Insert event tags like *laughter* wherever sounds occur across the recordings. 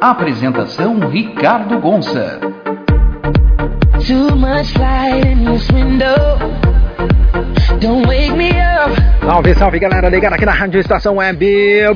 Apresentação Ricardo Gonça. Too much light in this window. Salve, salve galera ligada aqui na Rádio Estação Web.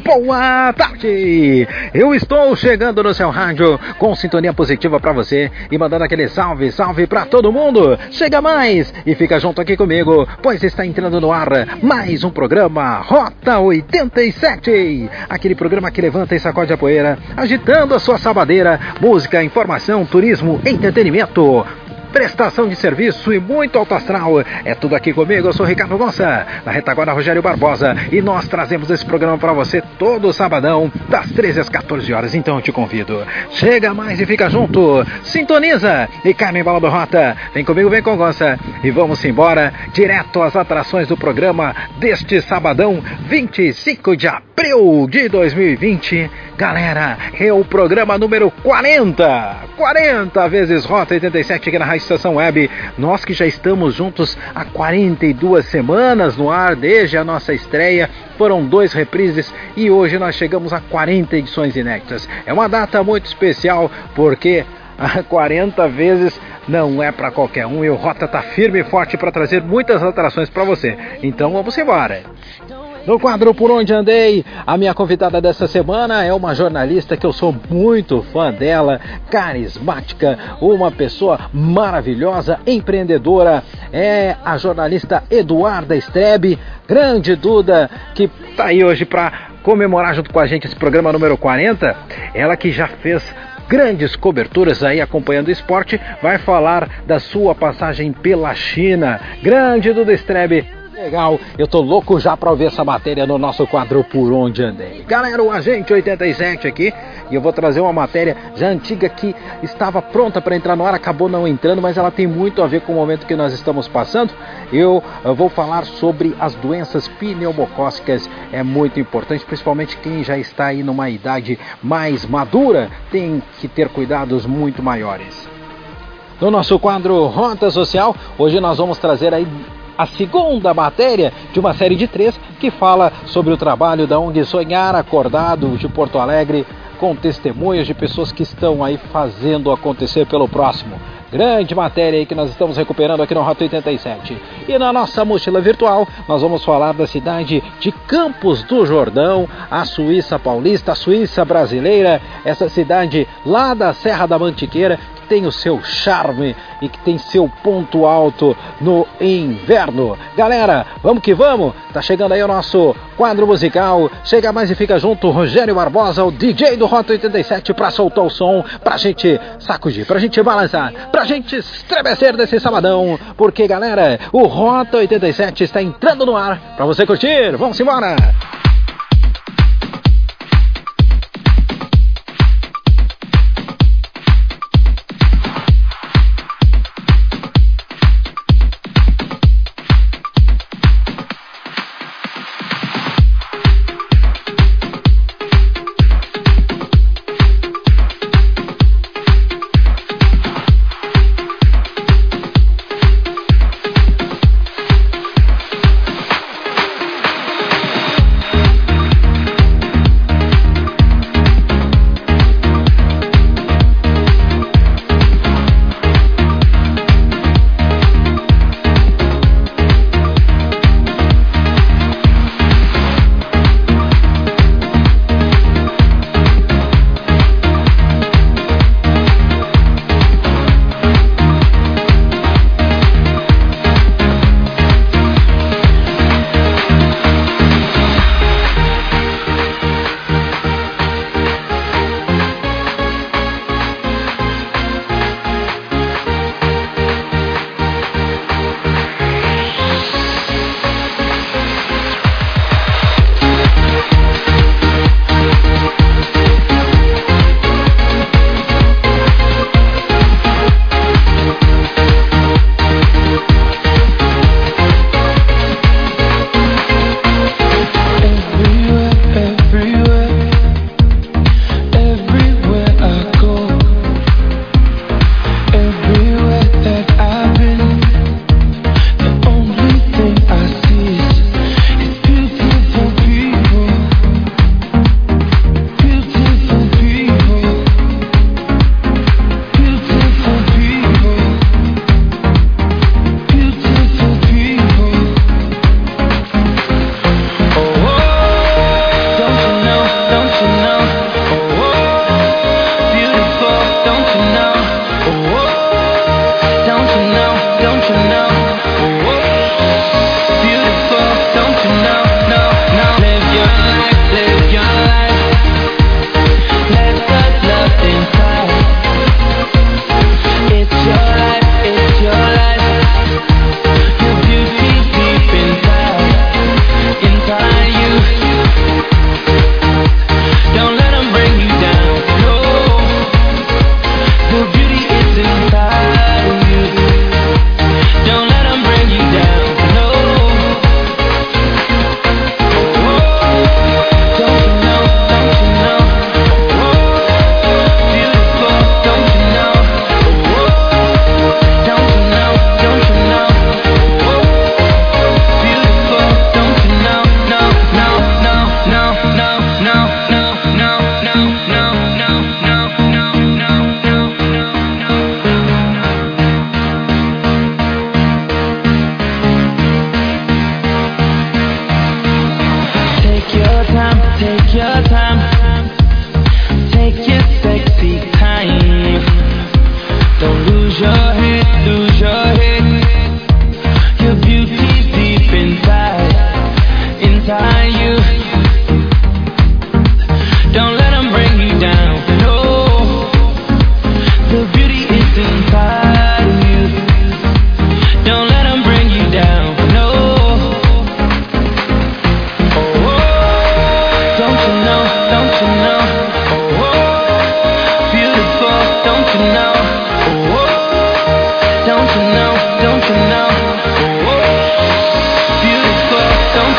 Boa tarde! Eu estou chegando no seu rádio com sintonia positiva para você e mandando aquele salve, salve para todo mundo. Chega mais e fica junto aqui comigo, pois está entrando no ar mais um programa Rota 87. Aquele programa que levanta e sacode a poeira, agitando a sua sabadeira, música, informação, turismo, entretenimento prestação de serviço e muito alto astral. É tudo aqui comigo, eu sou Ricardo Gonça, na retaguarda Rogério Barbosa, e nós trazemos esse programa para você todo sabadão, das 13 às 14 horas. Então eu te convido, chega mais e fica junto, sintoniza e cai no embalo do Rota. Vem comigo, vem com Gonça e vamos embora direto às atrações do programa deste sabadão, 25 de abril de 2020. Galera, é o programa número 40, 40 vezes Rota 87 aqui na Rádio Estação Web. Nós que já estamos juntos há 42 semanas no ar desde a nossa estreia. Foram dois reprises e hoje nós chegamos a 40 edições inéditas. É uma data muito especial porque 40 vezes não é para qualquer um e o Rota tá firme e forte para trazer muitas atrações para você. Então vamos embora. No quadro Por Onde Andei, a minha convidada dessa semana é uma jornalista que eu sou muito fã dela, carismática, uma pessoa maravilhosa, empreendedora. É a jornalista Eduarda Strebe, grande Duda, que está aí hoje para comemorar junto com a gente esse programa número 40. Ela que já fez grandes coberturas aí acompanhando o esporte, vai falar da sua passagem pela China. Grande Duda Strebe Legal, eu tô louco já pra ouvir essa matéria no nosso quadro Por Onde Andei. Galera, o Agente 87 aqui, e eu vou trazer uma matéria já antiga que estava pronta para entrar no ar, acabou não entrando, mas ela tem muito a ver com o momento que nós estamos passando. Eu, eu vou falar sobre as doenças pneumocócicas, é muito importante, principalmente quem já está aí numa idade mais madura, tem que ter cuidados muito maiores. No nosso quadro Rota Social, hoje nós vamos trazer aí a segunda matéria de uma série de três que fala sobre o trabalho da ONG Sonhar Acordado de Porto Alegre, com testemunhas de pessoas que estão aí fazendo acontecer pelo próximo. Grande matéria aí que nós estamos recuperando aqui no Rota 87. E na nossa mochila virtual, nós vamos falar da cidade de Campos do Jordão, a Suíça paulista, a Suíça brasileira, essa cidade lá da Serra da Mantiqueira, tem o seu charme e que tem seu ponto alto no inverno. Galera, vamos que vamos! Tá chegando aí o nosso quadro musical. Chega mais e fica junto, Rogério Barbosa, o DJ do Rota 87, pra soltar o som, pra gente sacudir, pra gente balançar, pra gente estremecer desse sabadão. Porque, galera, o Rota 87 está entrando no ar pra você curtir. Vamos embora!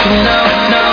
no, no.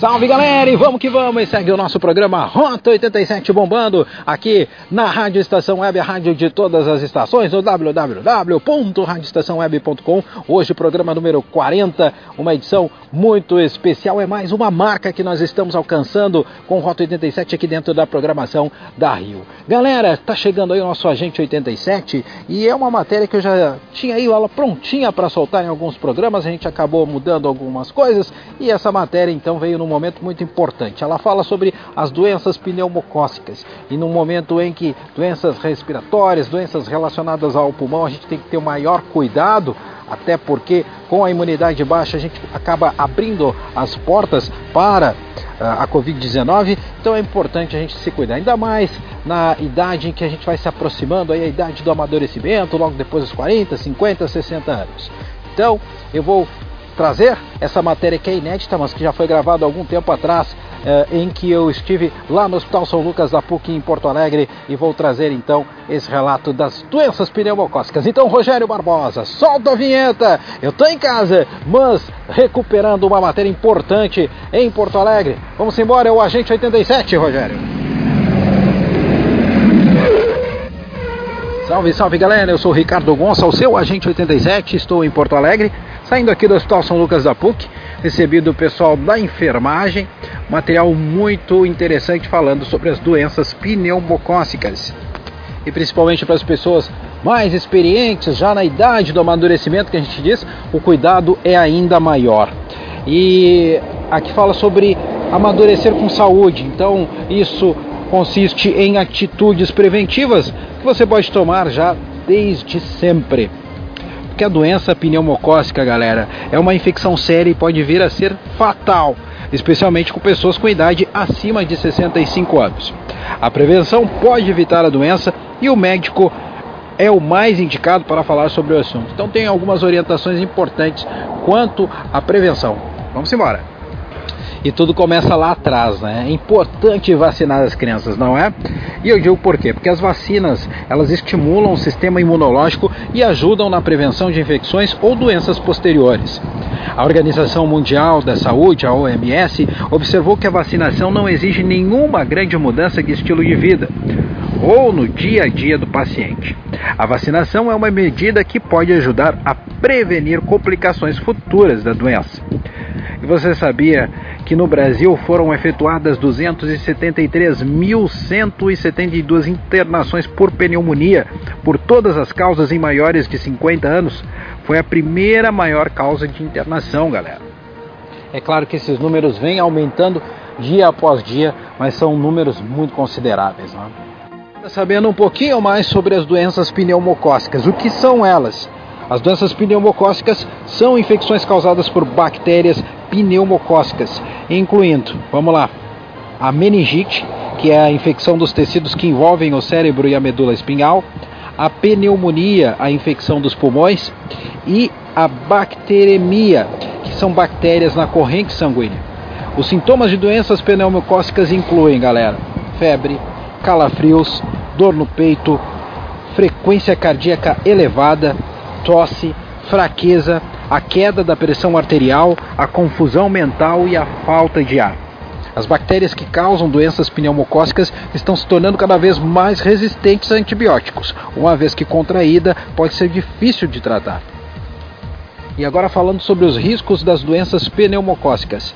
Salve galera, e vamos que vamos! E segue o nosso programa Rota 87 bombando aqui na Rádio Estação Web, a rádio de todas as estações, no www.radioestaçãoweb.com. Hoje, programa número 40, uma edição muito especial. É mais uma marca que nós estamos alcançando com Rota 87 aqui dentro da programação da Rio. Galera, tá chegando aí o nosso Agente 87 e é uma matéria que eu já tinha aí ela prontinha para soltar em alguns programas, a gente acabou mudando algumas coisas e essa matéria então veio no momento muito importante. Ela fala sobre as doenças pneumocócicas e no momento em que doenças respiratórias, doenças relacionadas ao pulmão, a gente tem que ter o maior cuidado, até porque com a imunidade baixa a gente acaba abrindo as portas para ah, a Covid-19, então é importante a gente se cuidar, ainda mais na idade em que a gente vai se aproximando, aí a idade do amadurecimento, logo depois dos 40, 50, 60 anos. Então, eu vou trazer essa matéria que é inédita, mas que já foi gravada algum tempo atrás, eh, em que eu estive lá no Hospital São Lucas da PUC em Porto Alegre e vou trazer então esse relato das doenças pneumocócicas. Então, Rogério Barbosa, solta a vinheta! Eu estou em casa, mas recuperando uma matéria importante em Porto Alegre. Vamos embora, é o Agente 87, Rogério. Salve, salve galera, eu sou Ricardo Gonça, o seu agente 87, estou em Porto Alegre Saindo aqui do Hospital São Lucas da PUC, recebi do pessoal da enfermagem material muito interessante falando sobre as doenças pneumocócicas. E principalmente para as pessoas mais experientes, já na idade do amadurecimento que a gente diz, o cuidado é ainda maior. E aqui fala sobre amadurecer com saúde. Então, isso consiste em atitudes preventivas que você pode tomar já desde sempre que a doença pneumocócica, galera, é uma infecção séria e pode vir a ser fatal, especialmente com pessoas com idade acima de 65 anos. A prevenção pode evitar a doença e o médico é o mais indicado para falar sobre o assunto. Então tem algumas orientações importantes quanto à prevenção. Vamos embora e tudo começa lá atrás, né? É importante vacinar as crianças, não é? E eu digo por quê? Porque as vacinas, elas estimulam o sistema imunológico e ajudam na prevenção de infecções ou doenças posteriores. A Organização Mundial da Saúde, a OMS, observou que a vacinação não exige nenhuma grande mudança de estilo de vida ou no dia a dia do paciente. A vacinação é uma medida que pode ajudar a prevenir complicações futuras da doença. E você sabia que no Brasil foram efetuadas 273.172 internações por pneumonia por todas as causas em maiores de 50 anos? Foi a primeira maior causa de internação, galera. É claro que esses números vêm aumentando dia após dia, mas são números muito consideráveis. Né? Sabendo um pouquinho mais sobre as doenças pneumocócicas, o que são elas? As doenças pneumocócicas são infecções causadas por bactérias pneumocócicas, incluindo, vamos lá, a meningite, que é a infecção dos tecidos que envolvem o cérebro e a medula espinhal, a pneumonia, a infecção dos pulmões, e a bacteremia, que são bactérias na corrente sanguínea. Os sintomas de doenças pneumocócicas incluem, galera, febre, calafrios, dor no peito, frequência cardíaca elevada, tosse, fraqueza, a queda da pressão arterial, a confusão mental e a falta de ar. As bactérias que causam doenças pneumocócicas estão se tornando cada vez mais resistentes a antibióticos. Uma vez que contraída, pode ser difícil de tratar. E agora falando sobre os riscos das doenças pneumocócicas.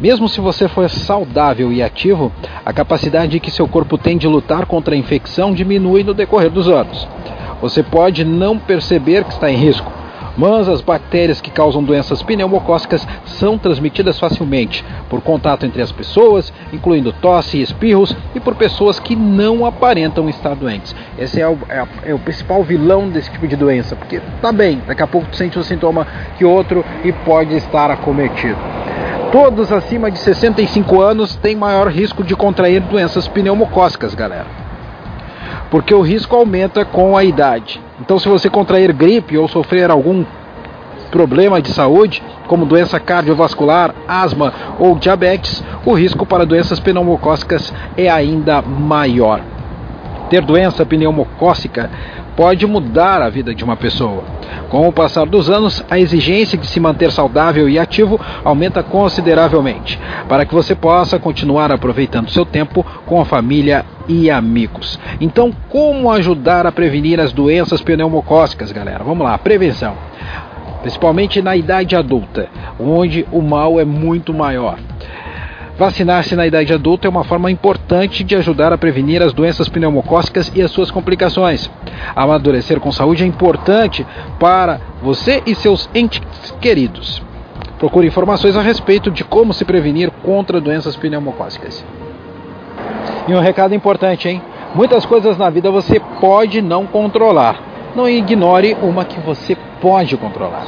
Mesmo se você for saudável e ativo, a capacidade que seu corpo tem de lutar contra a infecção diminui no decorrer dos anos. Você pode não perceber que está em risco, mas as bactérias que causam doenças pneumocócicas são transmitidas facilmente por contato entre as pessoas, incluindo tosse e espirros, e por pessoas que não aparentam estar doentes. Esse é o, é, é o principal vilão desse tipo de doença, porque tá bem, daqui a pouco tu sente um sintoma que outro e pode estar acometido. Todos acima de 65 anos têm maior risco de contrair doenças pneumocócicas, galera porque o risco aumenta com a idade. Então, se você contrair gripe ou sofrer algum problema de saúde, como doença cardiovascular, asma ou diabetes, o risco para doenças pneumocócicas é ainda maior. Ter doença pneumocócica pode mudar a vida de uma pessoa. Com o passar dos anos, a exigência de se manter saudável e ativo aumenta consideravelmente, para que você possa continuar aproveitando seu tempo com a família e amigos. Então, como ajudar a prevenir as doenças pneumocócicas, galera? Vamos lá, prevenção. Principalmente na idade adulta, onde o mal é muito maior. Vacinar-se na idade adulta é uma forma importante de ajudar a prevenir as doenças pneumocócicas e as suas complicações. Amadurecer com saúde é importante para você e seus entes queridos. Procure informações a respeito de como se prevenir contra doenças pneumocócicas. E um recado importante, hein? Muitas coisas na vida você pode não controlar. Não ignore uma que você pode controlar.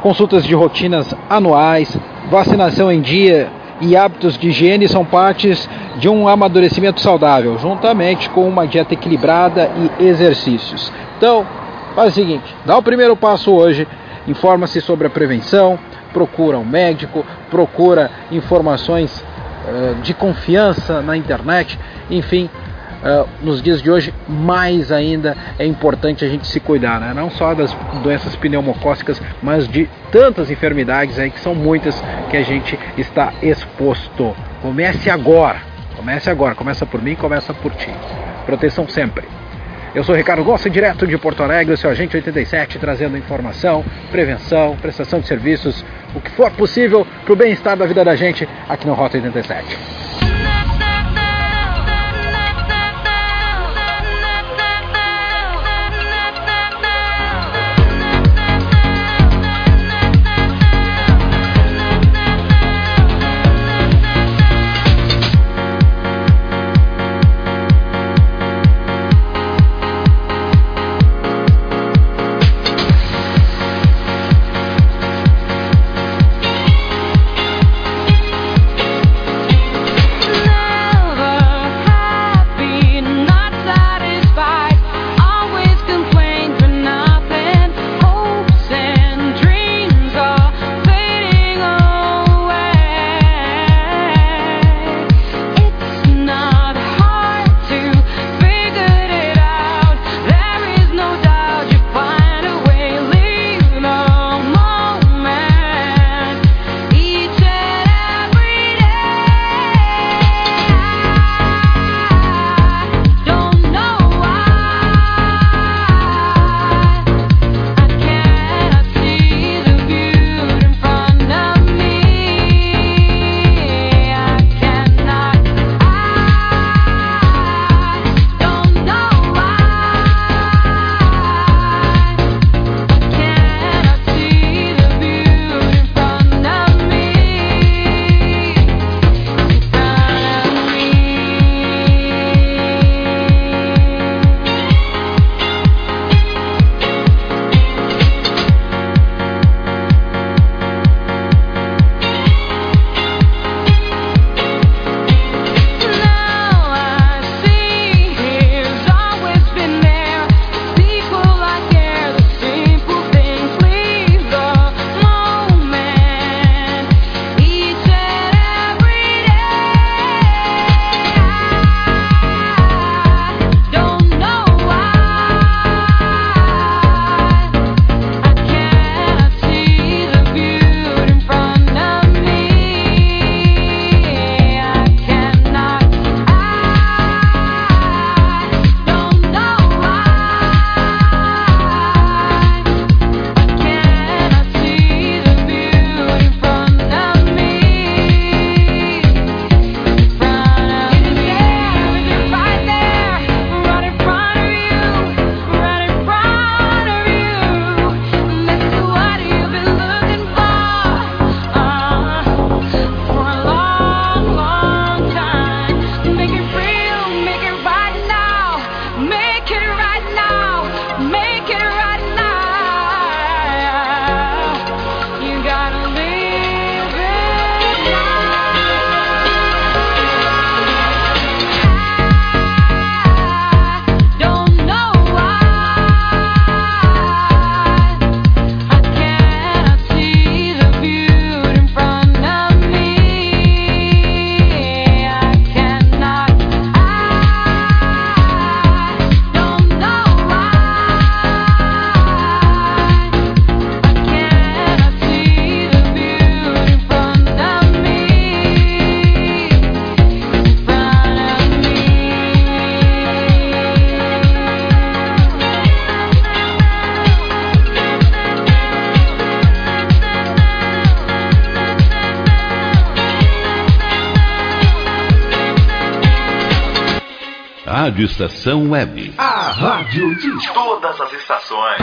Consultas de rotinas anuais, vacinação em dia e hábitos de higiene são partes de um amadurecimento saudável, juntamente com uma dieta equilibrada e exercícios. Então, faz o seguinte: dá o primeiro passo hoje, informa-se sobre a prevenção, procura um médico, procura informações uh, de confiança na internet, enfim, Uh, nos dias de hoje, mais ainda é importante a gente se cuidar, né? não só das doenças pneumocócicas, mas de tantas enfermidades aí que são muitas que a gente está exposto. Comece agora, comece agora, começa por mim, começa por ti. Proteção sempre. Eu sou Ricardo Gosta, direto de Porto Alegre, seu agente 87, trazendo informação, prevenção, prestação de serviços, o que for possível para o bem-estar da vida da gente aqui no Rota 87. Rádio Estação Web. A rádio de todas as estações.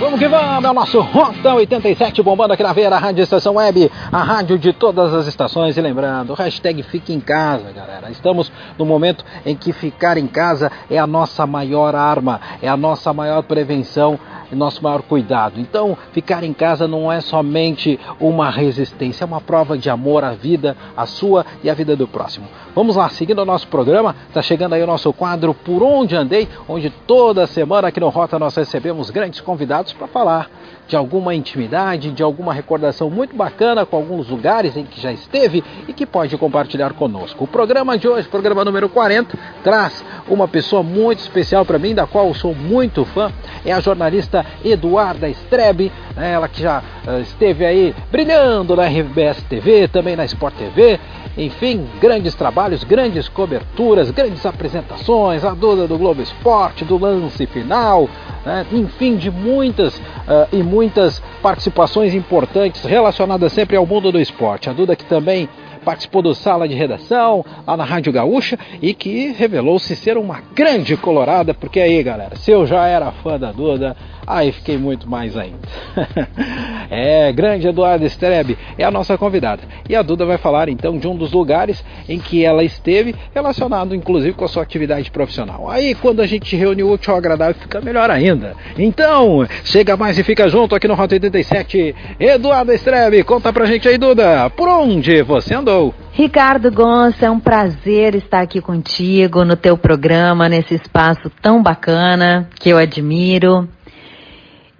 Vamos que vamos, é o nosso Rota 87 bombando aqui na veia da Rádio Estação Web, a rádio de todas as estações. E lembrando, hashtag fique em casa, galera. Estamos no momento em que ficar em casa é a nossa maior arma, é a nossa maior prevenção nosso maior cuidado. Então, ficar em casa não é somente uma resistência, é uma prova de amor à vida, a sua e a vida do próximo. Vamos lá, seguindo o nosso programa, está chegando aí o nosso quadro Por Onde Andei, onde toda semana aqui no Rota nós recebemos grandes convidados para falar de alguma intimidade, de alguma recordação muito bacana com alguns lugares em que já esteve e que pode compartilhar conosco. O programa de hoje, programa número 40, traz uma pessoa muito especial para mim, da qual eu sou muito fã, é a jornalista Eduarda Strebe, né, ela que já uh, esteve aí brilhando na RBS TV, também na Sport TV, enfim, grandes trabalhos, grandes coberturas, grandes apresentações, a Duda do Globo Esporte, do lance final, né? enfim, de muitas uh, e muitas participações importantes relacionadas sempre ao mundo do esporte. A Duda que também participou do Sala de Redação, lá na Rádio Gaúcha, e que revelou-se ser uma grande colorada, porque aí, galera, se eu já era fã da Duda, aí fiquei muito mais ainda. *laughs* é, grande Eduardo Strebe é a nossa convidada. E a Duda vai falar então de um dos lugares em que ela esteve, relacionado inclusive com a sua atividade profissional. Aí quando a gente reuniu o útil agradável fica melhor ainda. Então, chega mais e fica junto aqui no Rota 87. Eduardo Strebe, conta pra gente aí, Duda, por onde você andou? Ricardo Gonça, é um prazer estar aqui contigo no teu programa, nesse espaço tão bacana que eu admiro.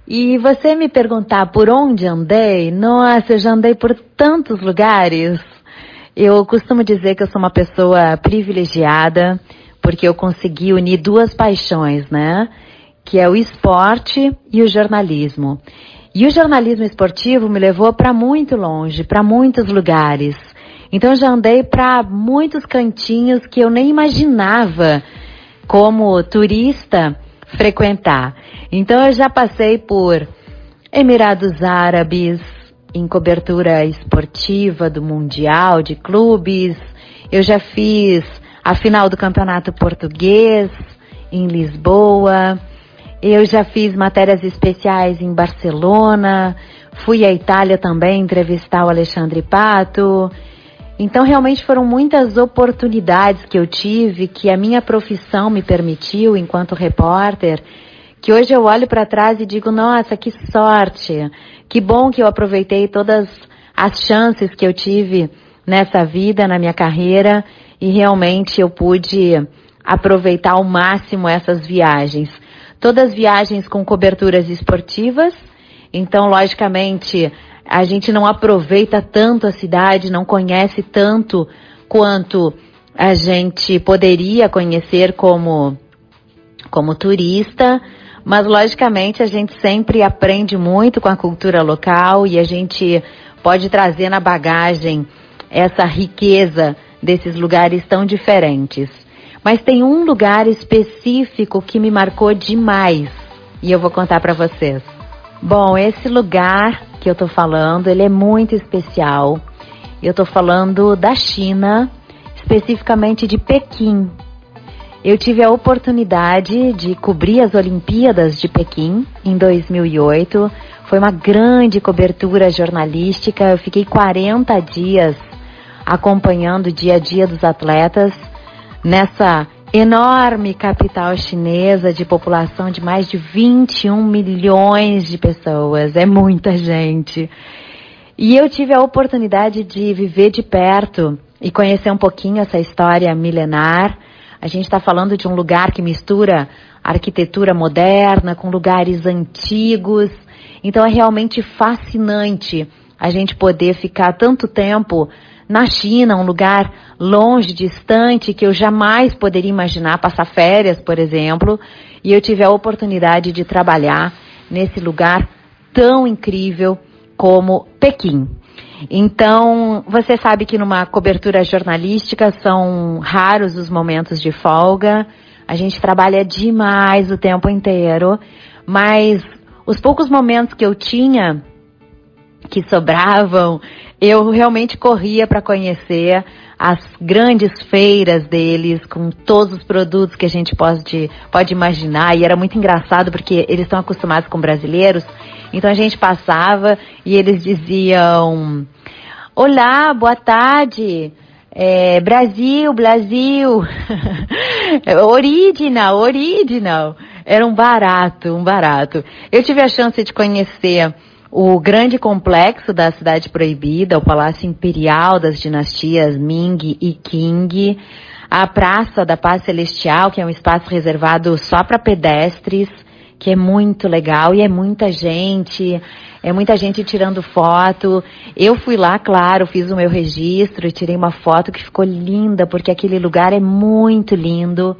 E você me perguntar por onde andei, nossa, eu já andei por tantos lugares. Eu costumo dizer que eu sou uma pessoa privilegiada, porque eu consegui unir duas paixões, né? Que é o esporte e o jornalismo. E o jornalismo esportivo me levou para muito longe, para muitos lugares. Então eu já andei para muitos cantinhos que eu nem imaginava como turista frequentar. Então eu já passei por Emirados Árabes, em cobertura esportiva do Mundial, de clubes. Eu já fiz a final do Campeonato Português em Lisboa. Eu já fiz matérias especiais em Barcelona. Fui à Itália também entrevistar o Alexandre Pato. Então, realmente foram muitas oportunidades que eu tive, que a minha profissão me permitiu enquanto repórter, que hoje eu olho para trás e digo: nossa, que sorte! Que bom que eu aproveitei todas as chances que eu tive nessa vida, na minha carreira, e realmente eu pude aproveitar ao máximo essas viagens. Todas viagens com coberturas esportivas, então, logicamente, a gente não aproveita tanto a cidade, não conhece tanto quanto a gente poderia conhecer como, como turista, mas logicamente a gente sempre aprende muito com a cultura local e a gente pode trazer na bagagem essa riqueza desses lugares tão diferentes. Mas tem um lugar específico que me marcou demais e eu vou contar para vocês. Bom, esse lugar que eu estou falando, ele é muito especial. Eu estou falando da China, especificamente de Pequim. Eu tive a oportunidade de cobrir as Olimpíadas de Pequim em 2008. Foi uma grande cobertura jornalística. Eu fiquei 40 dias acompanhando o dia a dia dos atletas nessa enorme capital chinesa de população de mais de 21 milhões de pessoas. É muita gente. E eu tive a oportunidade de viver de perto e conhecer um pouquinho essa história milenar. A gente está falando de um lugar que mistura arquitetura moderna com lugares antigos. Então é realmente fascinante a gente poder ficar tanto tempo na China, um lugar longe, distante, que eu jamais poderia imaginar passar férias, por exemplo, e eu tive a oportunidade de trabalhar nesse lugar tão incrível como Pequim. Então, você sabe que numa cobertura jornalística são raros os momentos de folga. A gente trabalha demais o tempo inteiro, mas os poucos momentos que eu tinha que sobravam, eu realmente corria para conhecer as grandes feiras deles, com todos os produtos que a gente pode, pode imaginar. E era muito engraçado porque eles estão acostumados com brasileiros. Então a gente passava e eles diziam: Olá, boa tarde. É, Brasil, Brasil. *laughs* original, original. Era um barato, um barato. Eu tive a chance de conhecer o grande complexo da Cidade Proibida, o Palácio Imperial das dinastias Ming e Qing, a Praça da Paz Celestial, que é um espaço reservado só para pedestres, que é muito legal e é muita gente, é muita gente tirando foto. Eu fui lá, claro, fiz o meu registro e tirei uma foto que ficou linda, porque aquele lugar é muito lindo.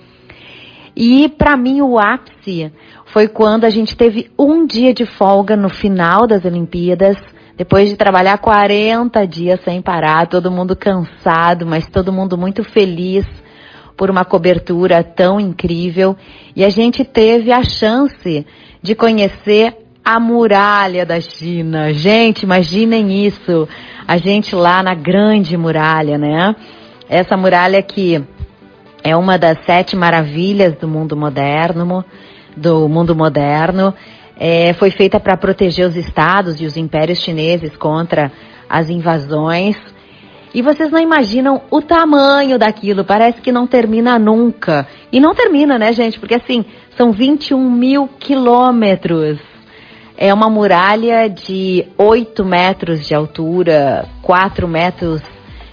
E para mim o ápice foi quando a gente teve um dia de folga no final das Olimpíadas, depois de trabalhar 40 dias sem parar, todo mundo cansado, mas todo mundo muito feliz por uma cobertura tão incrível. E a gente teve a chance de conhecer a muralha da China. Gente, imaginem isso. A gente lá na grande muralha, né? Essa muralha que é uma das sete maravilhas do mundo moderno do mundo moderno. É, foi feita para proteger os estados e os impérios chineses contra as invasões. E vocês não imaginam o tamanho daquilo, parece que não termina nunca. E não termina, né, gente? Porque assim, são 21 mil quilômetros. É uma muralha de 8 metros de altura, 4 metros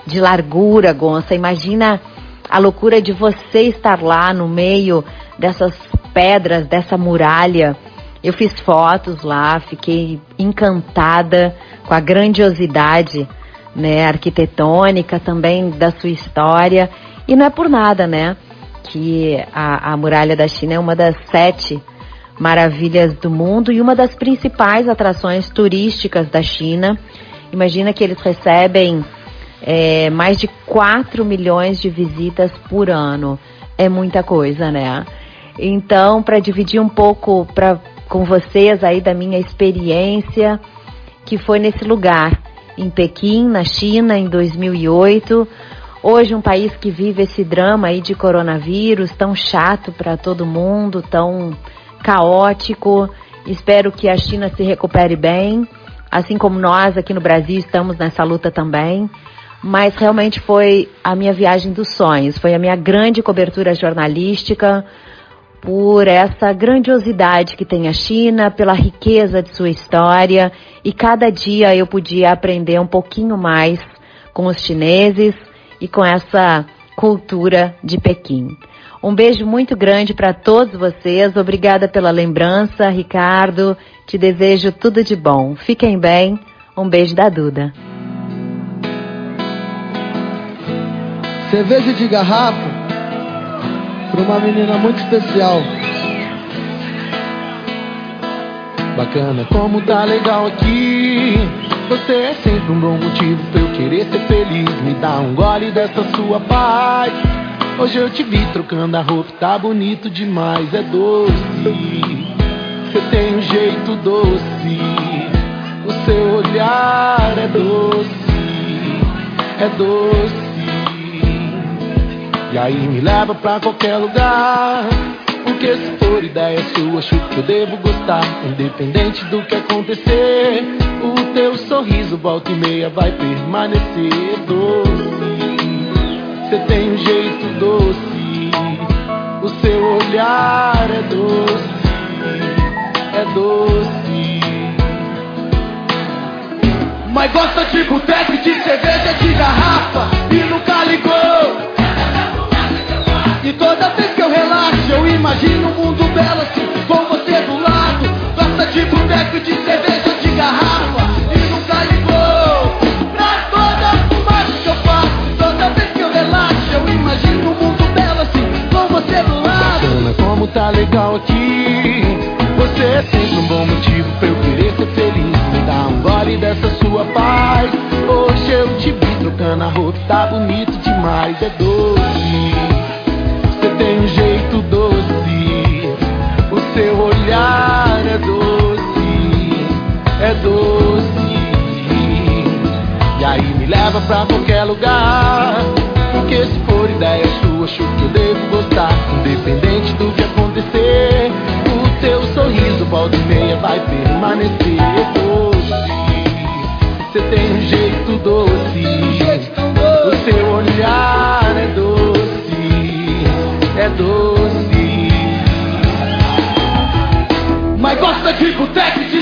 de largura, Gonça. Imagina a loucura de você estar lá no meio dessas pedras dessa muralha. Eu fiz fotos lá, fiquei encantada com a grandiosidade né, arquitetônica também da sua história. E não é por nada, né? Que a, a muralha da China é uma das sete maravilhas do mundo e uma das principais atrações turísticas da China. Imagina que eles recebem é, mais de 4 milhões de visitas por ano. É muita coisa, né? Então, para dividir um pouco pra, com vocês aí da minha experiência, que foi nesse lugar, em Pequim, na China, em 2008. Hoje, um país que vive esse drama aí de coronavírus, tão chato para todo mundo, tão caótico. Espero que a China se recupere bem, assim como nós aqui no Brasil estamos nessa luta também. Mas realmente foi a minha viagem dos sonhos, foi a minha grande cobertura jornalística por essa grandiosidade que tem a China, pela riqueza de sua história e cada dia eu podia aprender um pouquinho mais com os chineses e com essa cultura de Pequim. Um beijo muito grande para todos vocês. Obrigada pela lembrança, Ricardo. Te desejo tudo de bom. Fiquem bem. Um beijo da Duda. Cerveja de garrafa uma menina muito especial. Bacana, como tá legal aqui. Você é sempre um bom motivo pra eu querer ser feliz. Me dá um gole dessa sua paz. Hoje eu te vi trocando a roupa, tá bonito demais, é doce. Você tem um jeito doce. O seu olhar é doce, é doce. E aí me leva pra qualquer lugar. Porque se for ideia sua, acho que eu devo gostar. Independente do que acontecer, o teu sorriso volta e meia vai permanecer doce. Você tem um jeito doce, o seu olhar é doce, é doce. Mas gosta de boteco, de cerveja, de garrafa e nunca ligou. E toda vez que eu relaxo, eu imagino um mundo belo assim, com você do lado. Gosta de boneco, de cerveja, de garrafa. E nunca ligou pra toda fumaça que eu faço. Toda vez que eu relaxo, eu imagino um mundo belo assim, com você do lado. Bacana, como tá legal aqui. Você é sempre um bom motivo pra eu querer ser feliz. Me dá um gole dessa sua paz. Hoje eu te vi trocando a roupa, tá bonito demais, é doce é doce, é doce. leva pra qualquer lugar. Porque se for ideia sua, acho que eu devo gostar. Independente do que acontecer, o teu sorriso, volta e meia, vai permanecer doce. Você tem um jeito doce, o seu olhar é doce, é doce. Mas gosta de boteco, de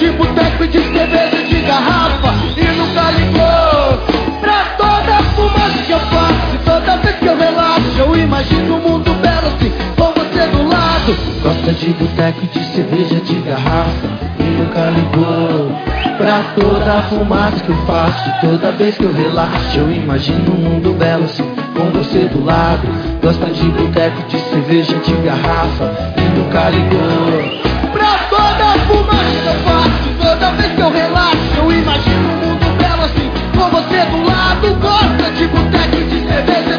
De boteco e de cerveja, de garrafa E nunca ligou. Pra toda a fumaça que eu faço E toda vez que eu relaxo eu imagino um mundo belo assim Com você do lado. Gosta de boteco e de cerveja, de garrafa E nunca ligou. Pra toda a fumaça que eu faço Toda vez que eu relaxo Eu imagino um mundo belo assim Com você do lado. Gosta de boteco, de cerveja, de garrafa E nunca ligou. Pra toda a fumaça que do lado Gosta de boteco, de cerveja,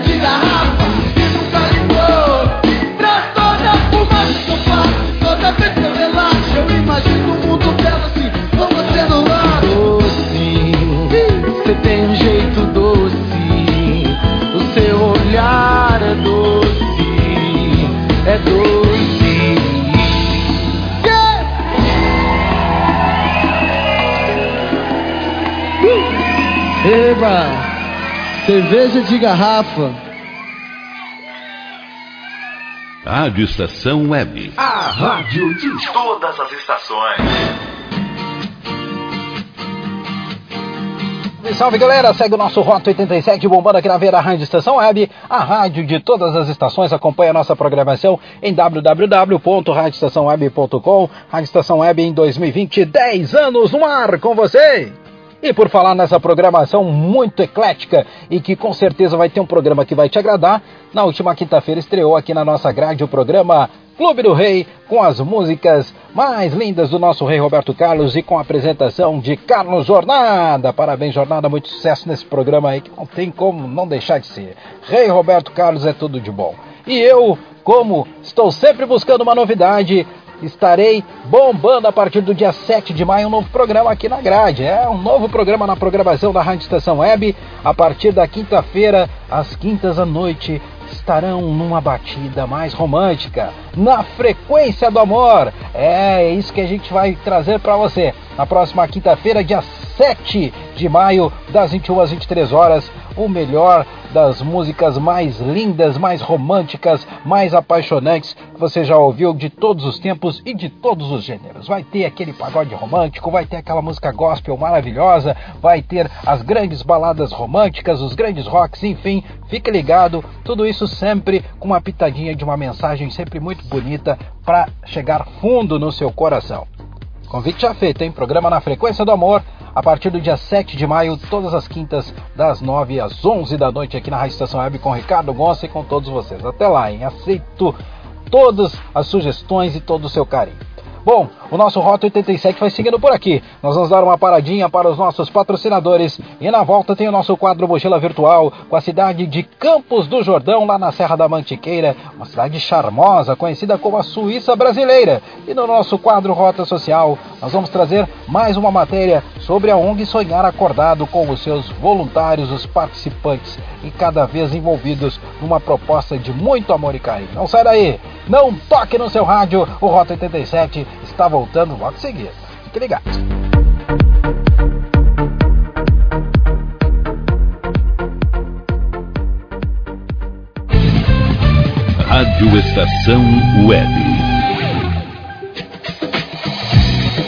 Eba! Cerveja de garrafa. Rádio Estação Web. A rádio de todas as estações. Salve, galera, segue o nosso Rota 87 bombando aqui na Vera Rádio Estação Web, a rádio de todas as estações. Acompanhe a nossa programação em www.radioestaçãoweb.com. Rádio Estação Web em 2020, 10 anos no ar com você. E por falar nessa programação muito eclética e que com certeza vai ter um programa que vai te agradar, na última quinta-feira estreou aqui na nossa grade o programa Clube do Rei, com as músicas mais lindas do nosso rei Roberto Carlos e com a apresentação de Carlos Jornada. Parabéns, Jornada, muito sucesso nesse programa aí que não tem como não deixar de ser. Rei Roberto Carlos é tudo de bom. E eu, como estou sempre buscando uma novidade, estarei bombando a partir do dia 7 de maio um novo programa aqui na grade. É um novo programa na programação da Rádio Estação Web. A partir da quinta-feira, às quintas à noite, estarão numa batida mais romântica, na frequência do amor. É, é isso que a gente vai trazer para você. Na próxima quinta-feira, dia 7 de maio, das 21 às 23 horas, o melhor das músicas mais lindas, mais românticas, mais apaixonantes que você já ouviu de todos os tempos e de todos os gêneros. Vai ter aquele pagode romântico, vai ter aquela música gospel maravilhosa, vai ter as grandes baladas românticas, os grandes rocks, enfim, fique ligado, tudo isso sempre com uma pitadinha de uma mensagem sempre muito bonita para chegar fundo no seu coração. Convite já feito, hein? Programa na Frequência do Amor, a partir do dia 7 de maio, todas as quintas, das 9 às 11 da noite, aqui na Rádio Estação Web, com Ricardo Gonça e com todos vocês. Até lá, hein? Aceito todas as sugestões e todo o seu carinho. Bom, o nosso Rota 87 vai seguindo por aqui. Nós vamos dar uma paradinha para os nossos patrocinadores e na volta tem o nosso quadro Mochila Virtual com a cidade de Campos do Jordão, lá na Serra da Mantiqueira, uma cidade charmosa, conhecida como a Suíça brasileira. E no nosso quadro Rota Social, nós vamos trazer mais uma matéria sobre a ONG Sonhar Acordado com os seus voluntários, os participantes e cada vez envolvidos numa proposta de muito amor e carinho. Não sai daí! Não toque no seu rádio, o Rota 87 está voltando logo em seguida. Fique ligado. Rádio Estação Web.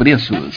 preços.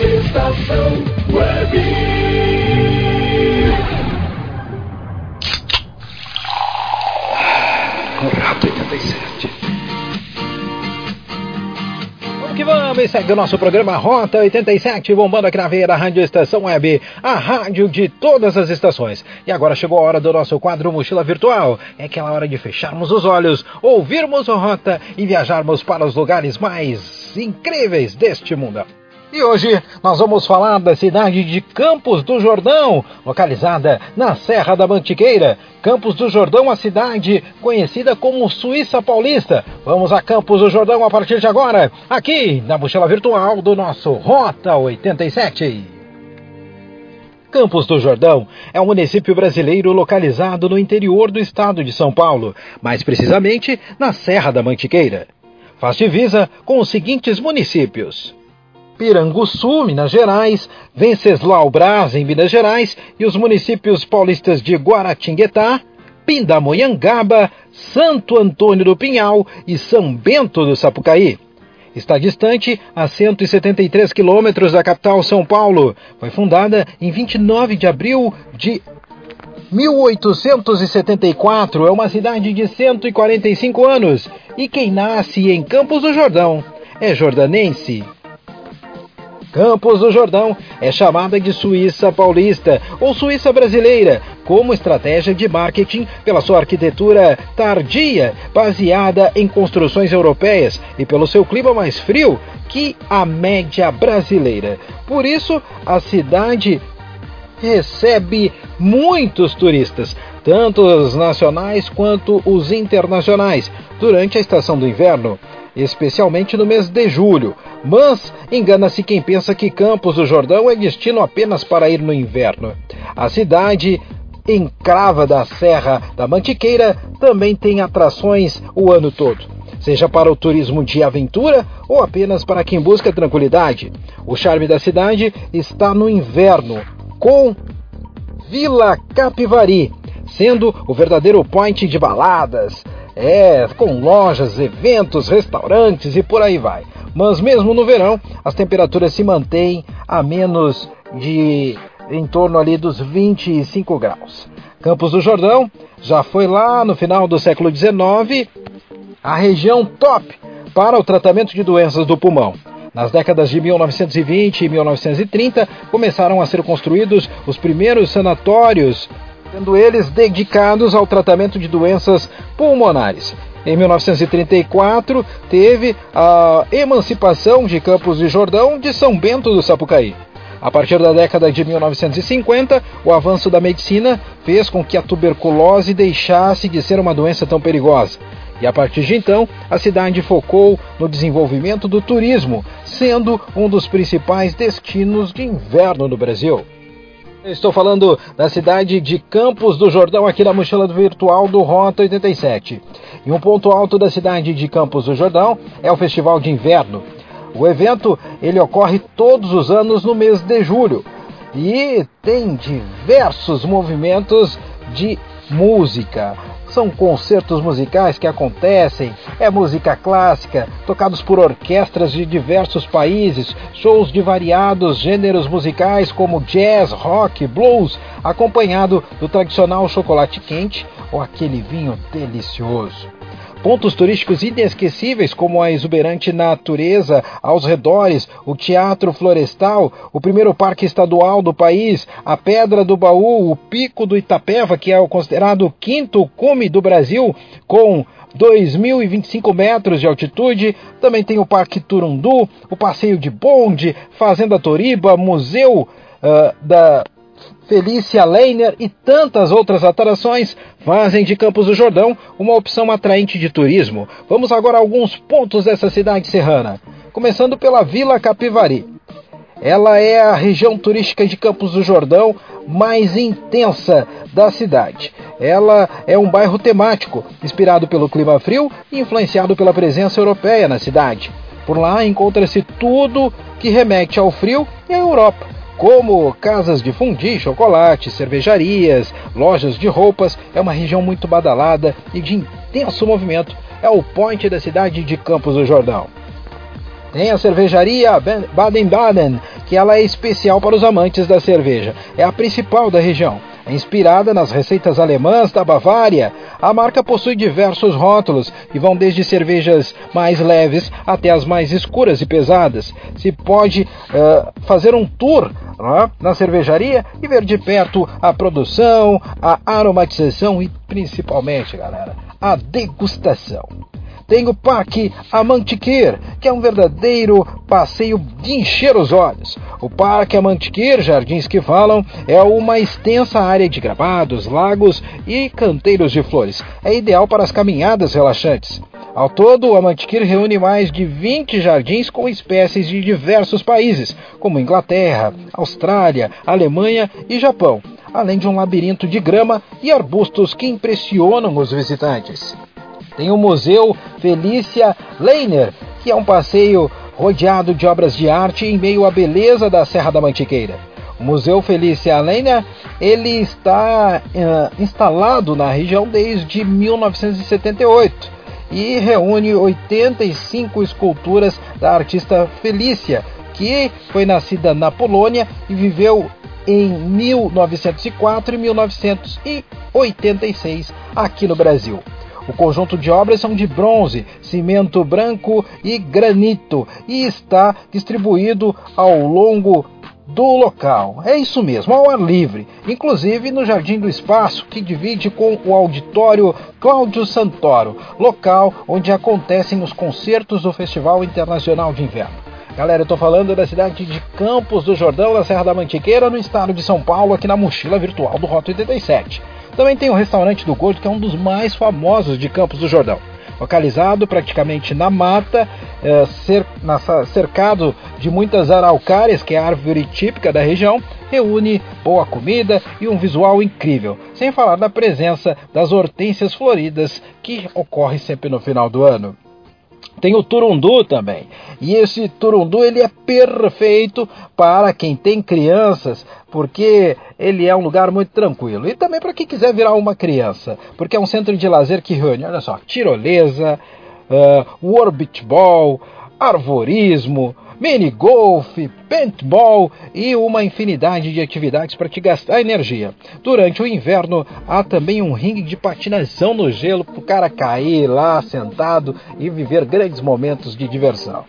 Estação Web. Rato 87. Vamos que vamos, segue o nosso programa Rota 87, bombando aqui na veia da Rádio Estação Web, a rádio de todas as estações. E agora chegou a hora do nosso quadro Mochila Virtual. É aquela hora de fecharmos os olhos, ouvirmos o Rota e viajarmos para os lugares mais incríveis deste mundo. E hoje nós vamos falar da cidade de Campos do Jordão, localizada na Serra da Mantiqueira. Campos do Jordão, a cidade conhecida como Suíça Paulista. Vamos a Campos do Jordão a partir de agora, aqui na mochila virtual do nosso Rota 87. Campos do Jordão é um município brasileiro localizado no interior do estado de São Paulo, mais precisamente na Serra da Mantiqueira. Faz divisa com os seguintes municípios: Piranguçu, Minas Gerais, Venceslau Braz, em Minas Gerais, e os municípios paulistas de Guaratinguetá, Pindamonhangaba, Santo Antônio do Pinhal e São Bento do Sapucaí. Está distante a 173 quilômetros da capital São Paulo. Foi fundada em 29 de abril de 1874. É uma cidade de 145 anos. E quem nasce em Campos do Jordão é jordanense. Campos do Jordão é chamada de Suíça Paulista ou Suíça Brasileira, como estratégia de marketing pela sua arquitetura tardia, baseada em construções europeias e pelo seu clima mais frio que a média brasileira. Por isso, a cidade recebe muitos turistas, tanto os nacionais quanto os internacionais, durante a estação do inverno, especialmente no mês de julho. Mas engana-se quem pensa que Campos do Jordão é destino apenas para ir no inverno. A cidade encrava da Serra da Mantiqueira também tem atrações o ano todo, seja para o turismo de aventura ou apenas para quem busca tranquilidade. O charme da cidade está no inverno, com Vila Capivari, sendo o verdadeiro point de baladas, é, com lojas, eventos, restaurantes e por aí vai. Mas mesmo no verão, as temperaturas se mantêm a menos de em torno ali dos 25 graus. Campos do Jordão já foi lá no final do século XIX a região top para o tratamento de doenças do pulmão. Nas décadas de 1920 e 1930 começaram a ser construídos os primeiros sanatórios, sendo eles dedicados ao tratamento de doenças pulmonares. Em 1934 teve a emancipação de Campos de Jordão de São Bento do Sapucaí. A partir da década de 1950, o avanço da medicina fez com que a tuberculose deixasse de ser uma doença tão perigosa. E a partir de então, a cidade focou no desenvolvimento do turismo, sendo um dos principais destinos de inverno no Brasil. Estou falando da cidade de Campos do Jordão, aqui na mochila virtual do Rota 87. E um ponto alto da cidade de Campos do Jordão é o Festival de Inverno, o evento ele ocorre todos os anos no mês de julho e tem diversos movimentos de música. São concertos musicais que acontecem, é música clássica, tocados por orquestras de diversos países, shows de variados gêneros musicais como jazz, rock, blues, acompanhado do tradicional chocolate quente ou aquele vinho delicioso. Pontos turísticos inesquecíveis, como a exuberante natureza aos redores, o Teatro Florestal, o primeiro parque estadual do país, a Pedra do Baú, o Pico do Itapeva, que é o considerado quinto cume do Brasil, com 2.025 metros de altitude. Também tem o Parque Turundu, o Passeio de Bonde, Fazenda Toriba, Museu uh, da Felícia Leiner e tantas outras atrações fazem de Campos do Jordão uma opção atraente de turismo. Vamos agora a alguns pontos dessa cidade serrana. Começando pela Vila Capivari. Ela é a região turística de Campos do Jordão mais intensa da cidade. Ela é um bairro temático, inspirado pelo clima frio e influenciado pela presença europeia na cidade. Por lá encontra-se tudo que remete ao frio e à Europa como casas de fundi, chocolate, cervejarias, lojas de roupas, é uma região muito badalada e de intenso movimento. É o point da cidade de Campos do Jordão. Tem a cervejaria Baden-Baden, que ela é especial para os amantes da cerveja. É a principal da região. Inspirada nas receitas alemãs da Bavária, a marca possui diversos rótulos e vão desde cervejas mais leves até as mais escuras e pesadas. Se pode uh, fazer um tour uh, na cervejaria e ver de perto a produção, a aromatização e principalmente, galera, a degustação. Tem o Parque Amantiqueira, que é um verdadeiro passeio de encher os olhos. O Parque Amantiqueira, Jardins que Falam, é uma extensa área de gramados, lagos e canteiros de flores. É ideal para as caminhadas relaxantes. Ao todo, o Amantiqueira reúne mais de 20 jardins com espécies de diversos países, como Inglaterra, Austrália, Alemanha e Japão, além de um labirinto de grama e arbustos que impressionam os visitantes. Tem o Museu Felícia Leiner, que é um passeio rodeado de obras de arte em meio à beleza da Serra da Mantiqueira. O Museu Felícia Leiner ele está uh, instalado na região desde 1978 e reúne 85 esculturas da artista Felícia, que foi nascida na Polônia e viveu em 1904 e 1986 aqui no Brasil. O conjunto de obras são de bronze, cimento branco e granito e está distribuído ao longo do local. É isso mesmo, ao ar livre, inclusive no Jardim do Espaço, que divide com o auditório Cláudio Santoro, local onde acontecem os concertos do Festival Internacional de Inverno. Galera, eu tô falando da cidade de Campos do Jordão, na Serra da Mantiqueira, no estado de São Paulo, aqui na mochila virtual do Rota 87. Também tem o restaurante do Gordo, que é um dos mais famosos de Campos do Jordão localizado praticamente na mata, é, cer cercado de muitas araucárias, que é a árvore típica da região, reúne boa comida e um visual incrível, sem falar da presença das hortênsias floridas que ocorre sempre no final do ano. Tem o turundu também. E esse turundu ele é perfeito para quem tem crianças, porque ele é um lugar muito tranquilo. E também para quem quiser virar uma criança, porque é um centro de lazer que reúne, olha só, tirolesa, uh, warbitball, arvorismo, mini golf, paintball e uma infinidade de atividades para te gastar energia. Durante o inverno há também um ringue de patinação no gelo para o cara cair lá sentado e viver grandes momentos de diversão.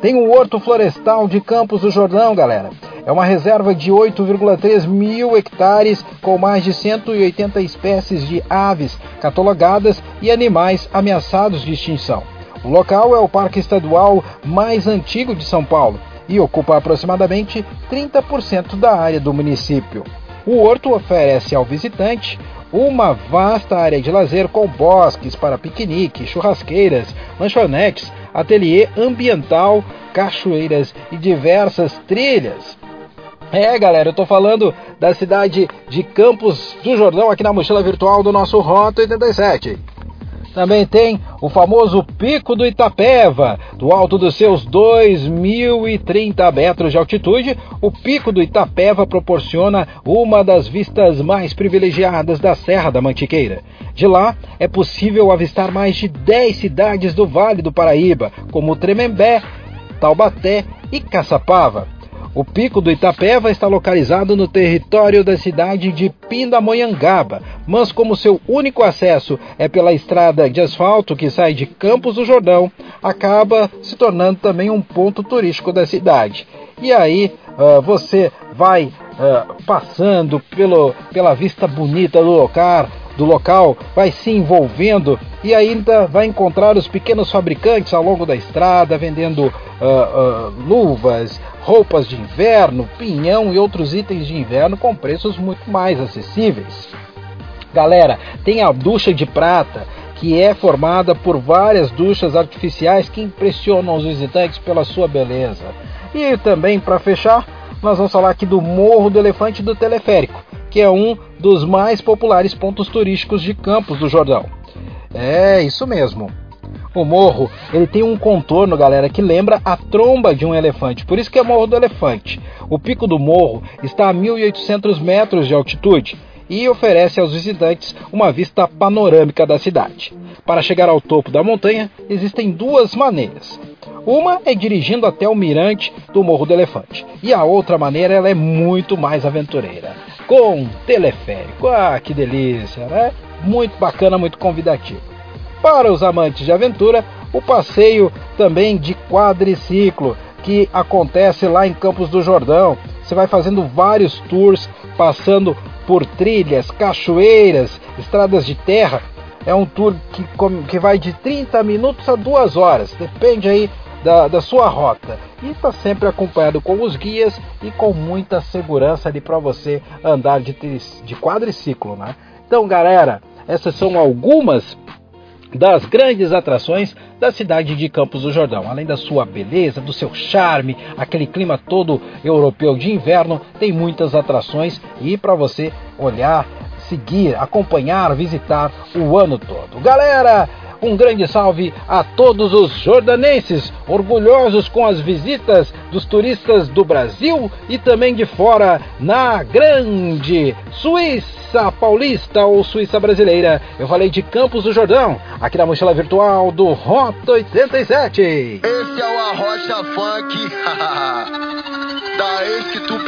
Tem o Horto Florestal de Campos do Jordão, galera. É uma reserva de 8,3 mil hectares com mais de 180 espécies de aves catalogadas e animais ameaçados de extinção. O local é o parque estadual mais antigo de São Paulo e ocupa aproximadamente 30% da área do município. O horto oferece ao visitante uma vasta área de lazer com bosques para piquenique, churrasqueiras, lanchonetes, ateliê ambiental, cachoeiras e diversas trilhas. É, galera, eu tô falando da cidade de Campos do Jordão aqui na mochila virtual do nosso Rota 87. Também tem o famoso Pico do Itapeva. Do alto dos seus 2.030 metros de altitude, o Pico do Itapeva proporciona uma das vistas mais privilegiadas da Serra da Mantiqueira. De lá é possível avistar mais de 10 cidades do Vale do Paraíba, como Tremembé, Taubaté e Caçapava. O Pico do Itapeva está localizado no território da cidade de Pindamonhangaba, mas como seu único acesso é pela estrada de asfalto que sai de Campos do Jordão, acaba se tornando também um ponto turístico da cidade. E aí uh, você vai uh, passando pelo, pela vista bonita do local, do local, vai se envolvendo e ainda vai encontrar os pequenos fabricantes ao longo da estrada vendendo uh, uh, luvas, roupas de inverno, pinhão e outros itens de inverno com preços muito mais acessíveis. Galera, tem a ducha de prata, que é formada por várias duchas artificiais que impressionam os visitantes pela sua beleza. E também, para fechar, nós vamos falar aqui do Morro do Elefante do Teleférico, que é um dos mais populares pontos turísticos de Campos do Jordão. É, isso mesmo. O morro, ele tem um contorno, galera, que lembra a tromba de um elefante. Por isso que é Morro do Elefante. O pico do morro está a 1.800 metros de altitude e oferece aos visitantes uma vista panorâmica da cidade. Para chegar ao topo da montanha, existem duas maneiras. Uma é dirigindo até o mirante do Morro do Elefante, e a outra maneira ela é muito mais aventureira, com teleférico. Ah, que delícia, né? Muito bacana, muito convidativo. Para os amantes de aventura, o passeio também de quadriciclo, que acontece lá em Campos do Jordão. Você vai fazendo vários tours, passando por trilhas, cachoeiras, estradas de terra. É um tour que, que vai de 30 minutos a 2 horas, depende aí da, da sua rota. E está sempre acompanhado com os guias e com muita segurança ali para você andar de, de quadriciclo, né? Então, galera, essas são algumas das grandes atrações da cidade de Campos do Jordão. Além da sua beleza, do seu charme, aquele clima todo europeu de inverno, tem muitas atrações e para você olhar, seguir, acompanhar, visitar o ano todo. Galera, um grande salve a todos os jordanenses, orgulhosos com as visitas dos turistas do Brasil e também de fora, na grande Suíça Paulista ou Suíça Brasileira. Eu falei de Campos do Jordão, aqui na mochila virtual do Rota 87. Esse é o Arrocha Funk, *laughs* da tu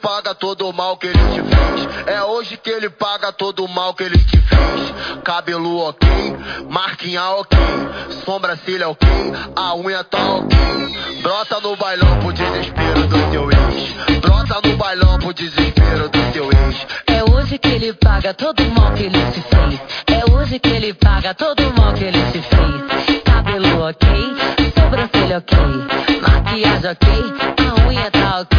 Paga todo o mal que ele te fez. É hoje que ele paga todo o mal que ele te fez. Cabelo ok, marquinha ok, sobrancelha ok, a unha tá ok. Brota no bailão pro desespero do teu ex. Brota no bailão pro desespero do teu ex. É hoje que ele paga todo o mal que ele te fez. É hoje que ele paga todo o mal que ele te fez. Cabelo ok, sobrancelha ok, maquiagem ok, a unha tá ok.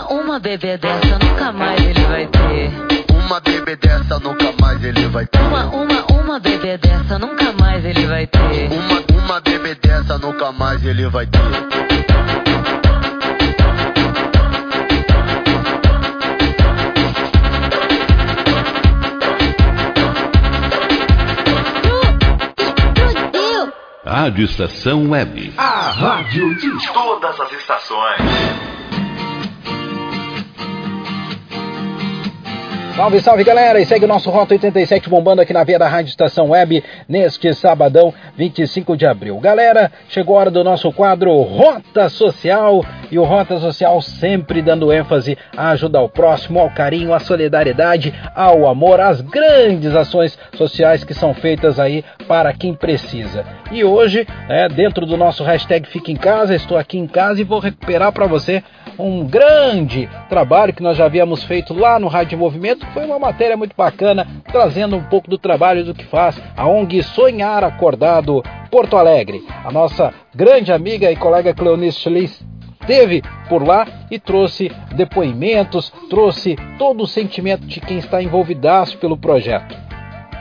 Uma, uma bebê dessa nunca mais ele vai ter. Uma bebê dessa nunca mais ele vai ter. Uma, uma, uma bebê dessa nunca mais ele vai ter. Uma, uma bebê dessa nunca mais ele vai ter. Rádio Estação Web. A rádio de todas as estações. Salve, salve galera! E segue o nosso Rota 87 bombando aqui na via da Rádio Estação Web neste sabadão, 25 de abril. Galera, chegou a hora do nosso quadro Rota Social e o Rota Social sempre dando ênfase à ajuda ao próximo, ao carinho, à solidariedade, ao amor, às grandes ações sociais que são feitas aí para quem precisa. E hoje, é, dentro do nosso hashtag Fica em Casa, estou aqui em casa e vou recuperar para você um grande trabalho que nós já havíamos feito lá no Rádio Movimento. Foi uma matéria muito bacana, trazendo um pouco do trabalho do que faz a ONG Sonhar Acordado Porto Alegre. A nossa grande amiga e colega Cleonice Schliss esteve por lá e trouxe depoimentos, trouxe todo o sentimento de quem está envolvidaço pelo projeto.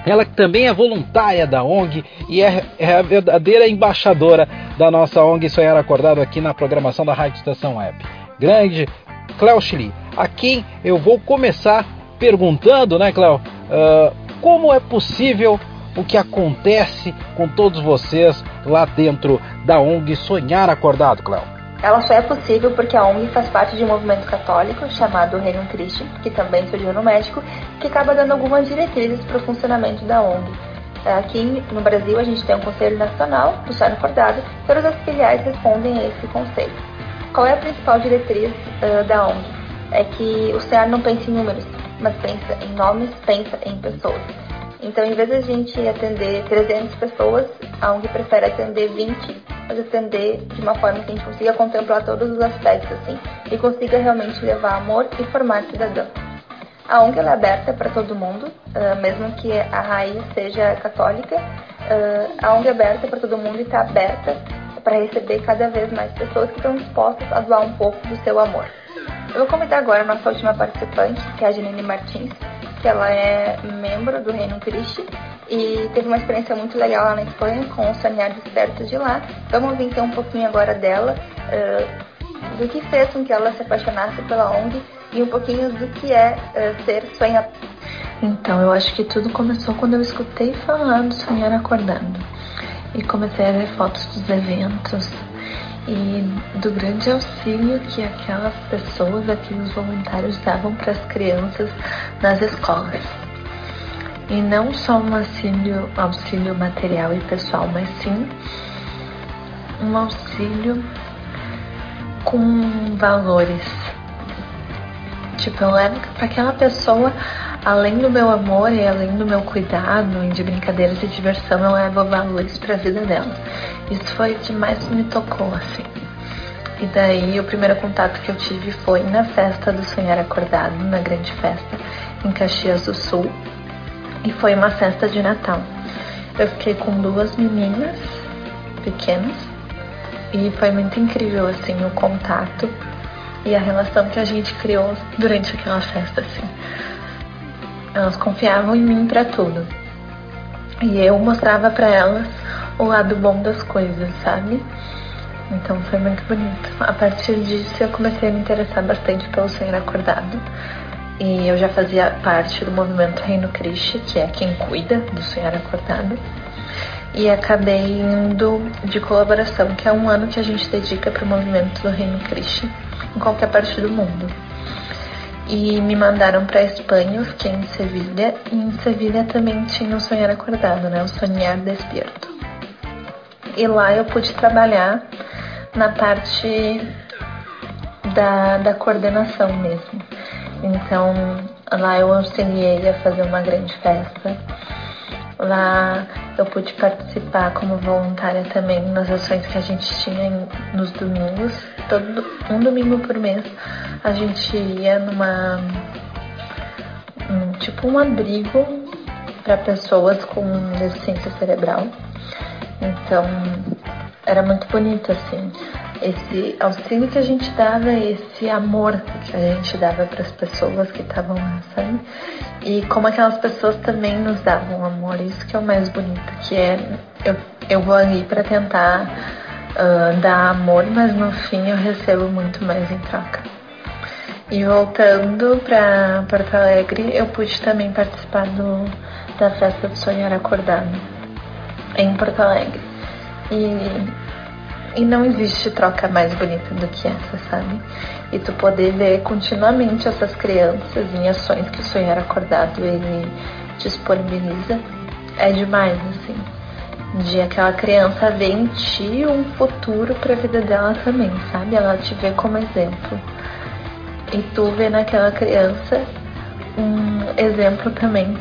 Ela também é voluntária da ONG e é, é a verdadeira embaixadora da nossa ONG Sonhar Acordado aqui na programação da Rádio Estação Web. Grande Cléo Chili, a quem eu vou começar perguntando, né, Cléo, uh, como é possível o que acontece com todos vocês lá dentro da ONG Sonhar Acordado, Cléo? Ela só é possível porque a ONG faz parte de um movimento católico chamado Reino Christi, que também surgiu no México, que acaba dando algumas diretrizes para o funcionamento da ONG. Aqui no Brasil a gente tem um Conselho Nacional do Sonhar Acordado, todas as filiais respondem a esse conselho. Qual é a principal diretriz uh, da ONG? É que o CEAR não pensa em números, mas pensa em nomes, pensa em pessoas. Então, em vez de a gente atender 300 pessoas, a ONG prefere atender 20, mas atender de uma forma que a gente consiga contemplar todos os aspectos, assim, e consiga realmente levar amor e formar cidadão. A ONG é aberta para todo mundo, uh, mesmo que a raiz seja católica. Uh, a ONG é aberta para todo mundo e está aberta para receber cada vez mais pessoas que estão dispostas a doar um pouco do seu amor. Eu vou convidar agora a nossa última participante, que é a Janine Martins, que ela é membro do Reino Christi e teve uma experiência muito legal lá na Espanha com os sonhar despertos de lá. Vamos ouvir então um pouquinho agora dela, uh, do que fez com que ela se apaixonasse pela ONG e um pouquinho do que é uh, ser sonhador. Então, eu acho que tudo começou quando eu escutei falar do Sonhar Acordando e comecei a ver fotos dos eventos e do grande auxílio que aquelas pessoas, aqueles voluntários davam para as crianças nas escolas. E não só um auxílio, auxílio material e pessoal, mas sim um auxílio com valores. Tipo, eu levo para aquela pessoa, além do meu amor e além do meu cuidado de brincadeiras e diversão, eu levo valores para a vida dela. Isso foi o que mais me tocou, assim. E daí o primeiro contato que eu tive foi na festa do Sonhar Acordado, na grande festa em Caxias do Sul. E foi uma festa de Natal. Eu fiquei com duas meninas pequenas e foi muito incrível assim o contato e a relação que a gente criou durante aquela festa assim. Elas confiavam em mim para tudo. E eu mostrava para elas o lado bom das coisas, sabe? Então foi muito bonito. A partir disso eu comecei a me interessar bastante pelo sonhar acordado. E eu já fazia parte do movimento Reino Cristo, que é quem cuida do sonhar acordado. E acabei indo de colaboração, que é um ano que a gente dedica para o movimento do Reino Cristo em qualquer parte do mundo. E me mandaram para Espanha, fiquei em Sevilha, e em Sevilha também tinha o sonhar acordado, né? O sonhar despierto. E lá eu pude trabalhar na parte da, da coordenação mesmo. Então lá eu auxiliei a fazer uma grande festa. Lá eu pude participar como voluntária também nas ações que a gente tinha nos domingos. Todo, um domingo por mês a gente ia numa. Um, tipo um abrigo para pessoas com deficiência cerebral. Então era muito bonito assim esse auxílio que a gente dava, esse amor que a gente dava para as pessoas que estavam lá, sabe? E como aquelas pessoas também nos davam amor, isso que é o mais bonito, que é eu, eu vou ali para tentar uh, dar amor, mas no fim eu recebo muito mais em troca. E voltando para Porto Alegre, eu pude também participar do, da festa do Sonhar Acordado em Porto Alegre. E e não existe troca mais bonita do que essa, sabe? E tu poder ver continuamente essas crianças em ações que o Sonhar Acordado ele disponibiliza é demais, assim. De aquela criança ver em ti um futuro para a vida dela também, sabe? Ela te vê como exemplo. E tu vê naquela criança um exemplo também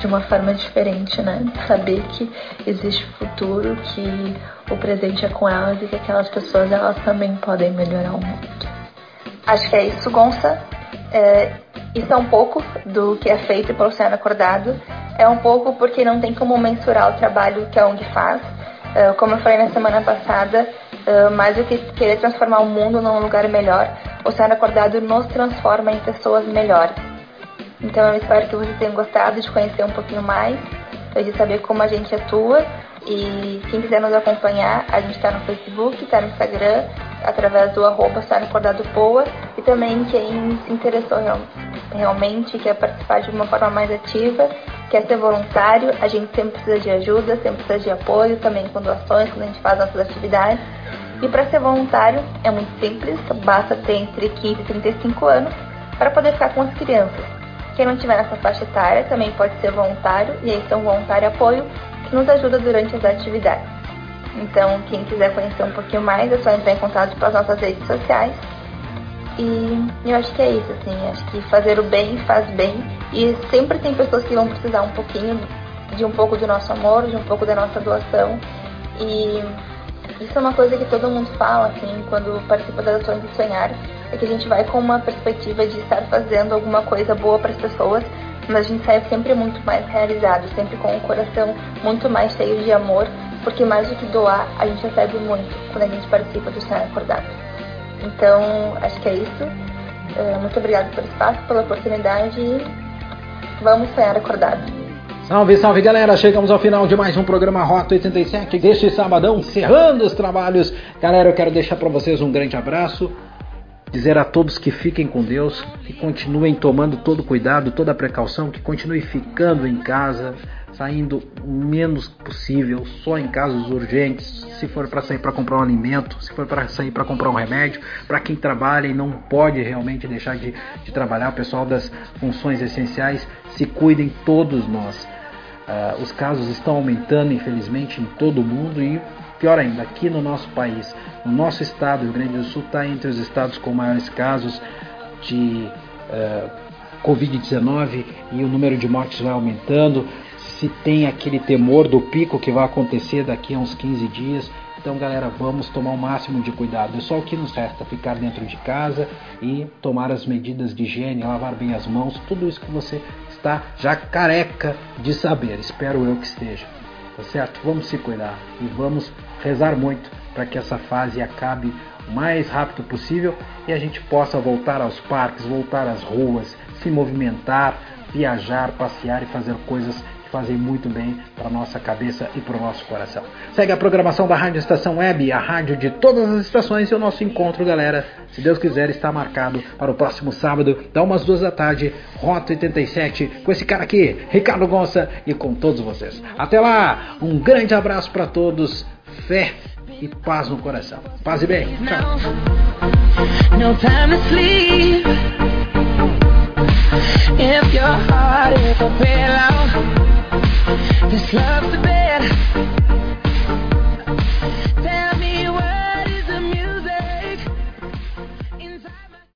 de uma forma diferente, né? Saber que existe futuro, que o presente é com elas e que aquelas pessoas elas também podem melhorar o mundo. Acho que é isso, Gonça. É, isso é um pouco do que é feito pelo Oceano Acordado. É um pouco porque não tem como mensurar o trabalho que a ONG faz. É, como eu falei na semana passada, é, mais do que querer transformar o mundo num lugar melhor, o Oceano Acordado nos transforma em pessoas melhores. Então eu espero que vocês tenham gostado de conhecer um pouquinho mais, de saber como a gente atua. E quem quiser nos acompanhar, a gente está no Facebook, está no Instagram, através do arroba Poa. E também quem se interessou real, realmente, quer participar de uma forma mais ativa, quer ser voluntário, a gente sempre precisa de ajuda, sempre precisa de apoio, também com doações, quando a gente faz nossas atividades. E para ser voluntário é muito simples, basta ter entre 15 e 35 anos para poder ficar com as crianças. Quem não tiver nessa faixa etária também pode ser voluntário, e aí um voluntário apoio que nos ajuda durante as atividades. Então, quem quiser conhecer um pouquinho mais, é só entrar em contato pelas nossas redes sociais. E eu acho que é isso, assim, acho que fazer o bem faz bem. E sempre tem pessoas que vão precisar um pouquinho de um pouco do nosso amor, de um pouco da nossa doação. E isso é uma coisa que todo mundo fala, assim, quando participa das ações de sonhar, é que a gente vai com uma perspectiva de estar fazendo alguma coisa boa para as pessoas, mas a gente sai sempre muito mais realizado, sempre com o coração muito mais cheio de amor, porque mais do que doar, a gente recebe muito quando a gente participa do Sonhar Acordado. Então, acho que é isso. É, muito obrigada pelo espaço, pela oportunidade e vamos sonhar acordado. Salve, salve galera! Chegamos ao final de mais um programa Rota 87 deste sabadão, encerrando os trabalhos. Galera, eu quero deixar para vocês um grande abraço dizer a todos que fiquem com Deus, que continuem tomando todo cuidado, toda precaução, que continuem ficando em casa, saindo o menos possível, só em casos urgentes, se for para sair para comprar um alimento, se for para sair para comprar um remédio, para quem trabalha e não pode realmente deixar de, de, trabalhar, o pessoal das funções essenciais, se cuidem todos nós. Uh, os casos estão aumentando, infelizmente, em todo o mundo e pior ainda, aqui no nosso país, no nosso estado, o Rio Grande do Sul está entre os estados com maiores casos de uh, Covid-19 e o número de mortes vai aumentando. Se tem aquele temor do pico que vai acontecer daqui a uns 15 dias. Então, galera, vamos tomar o máximo de cuidado. É só o que nos resta: ficar dentro de casa e tomar as medidas de higiene, lavar bem as mãos, tudo isso que você está já careca de saber. Espero eu que esteja. Tá certo? Vamos se cuidar e vamos rezar muito para que essa fase acabe o mais rápido possível e a gente possa voltar aos parques, voltar às ruas, se movimentar, viajar, passear e fazer coisas fazem muito bem para nossa cabeça e para o nosso coração. Segue a programação da Rádio Estação Web, a rádio de todas as estações e o nosso encontro, galera. Se Deus quiser, está marcado para o próximo sábado, da umas duas da tarde, Rota 87, com esse cara aqui, Ricardo Gonça, e com todos vocês. Até lá, um grande abraço para todos, fé e paz no coração. Paz e bem. Tchau. If your heart is a pillow, this love's a bed.